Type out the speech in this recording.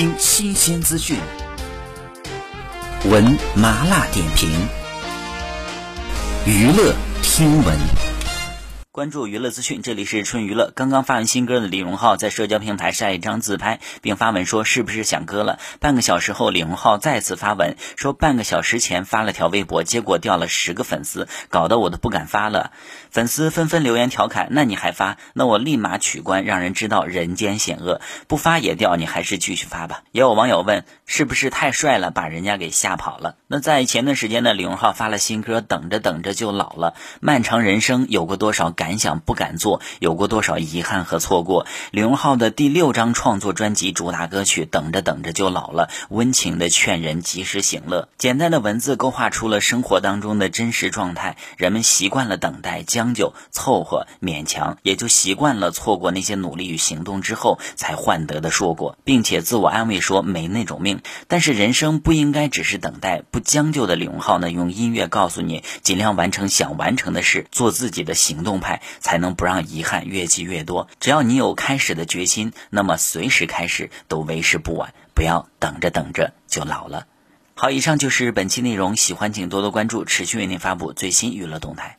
听新鲜资讯，闻麻辣点评，娱乐听闻。关注娱乐资讯，这里是春娱乐。刚刚发完新歌的李荣浩在社交平台晒一张自拍，并发文说：“是不是想歌了？”半个小时后，李荣浩再次发文说：“半个小时前发了条微博，结果掉了十个粉丝，搞得我都不敢发了。”粉丝纷纷留言调侃：“那你还发？那我立马取关，让人知道人间险恶。不发也掉，你还是继续发吧。”也有网友问：“是不是太帅了，把人家给吓跑了？”那在前段时间呢，李荣浩发了新歌，等着等着就老了。漫长人生有过多少？感想不敢做，有过多少遗憾和错过？李荣浩的第六张创作专辑主打歌曲《等着等着就老了》，温情的劝人及时行乐。简单的文字勾画出了生活当中的真实状态。人们习惯了等待、将就、凑合、勉强，也就习惯了错过那些努力与行动之后才换得的硕果，并且自我安慰说没那种命。但是人生不应该只是等待，不将就的李荣浩呢，用音乐告诉你，尽量完成想完成的事，做自己的行动派。才能不让遗憾越积越多。只要你有开始的决心，那么随时开始都为时不晚。不要等着等着就老了。好，以上就是本期内容，喜欢请多多关注，持续为您发布最新娱乐动态。